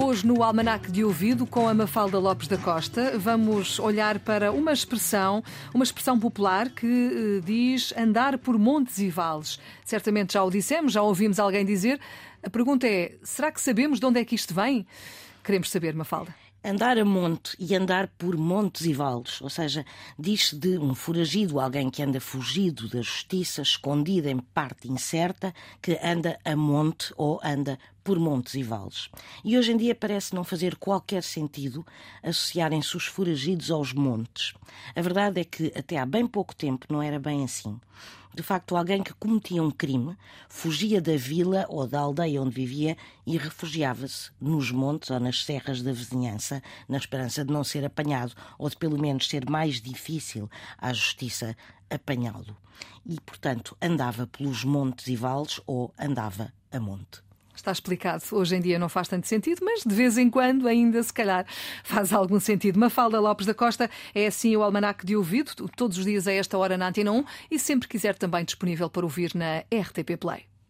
Hoje, no Almanac de Ouvido, com a Mafalda Lopes da Costa, vamos olhar para uma expressão, uma expressão popular que eh, diz andar por montes e vales. Certamente já o dissemos, já ouvimos alguém dizer. A pergunta é: será que sabemos de onde é que isto vem? Queremos saber, Mafalda. Andar a monte e andar por montes e vales, ou seja, diz-se de um foragido, alguém que anda fugido da justiça, escondido em parte incerta, que anda a monte ou anda por montes e vales. E hoje em dia parece não fazer qualquer sentido associarem-se os foragidos aos montes. A verdade é que até há bem pouco tempo não era bem assim. De facto, alguém que cometia um crime fugia da vila ou da aldeia onde vivia e refugiava-se nos montes ou nas serras da vizinhança, na esperança de não ser apanhado ou de pelo menos ser mais difícil à justiça apanhá-lo. E, portanto, andava pelos montes e vales ou andava a monte. Está explicado. Hoje em dia não faz tanto sentido, mas de vez em quando ainda se calhar faz algum sentido. Mafalda Lopes da Costa é assim o almanac de ouvido, todos os dias a esta hora na Antena 1 e sempre quiser também disponível para ouvir na RTP Play.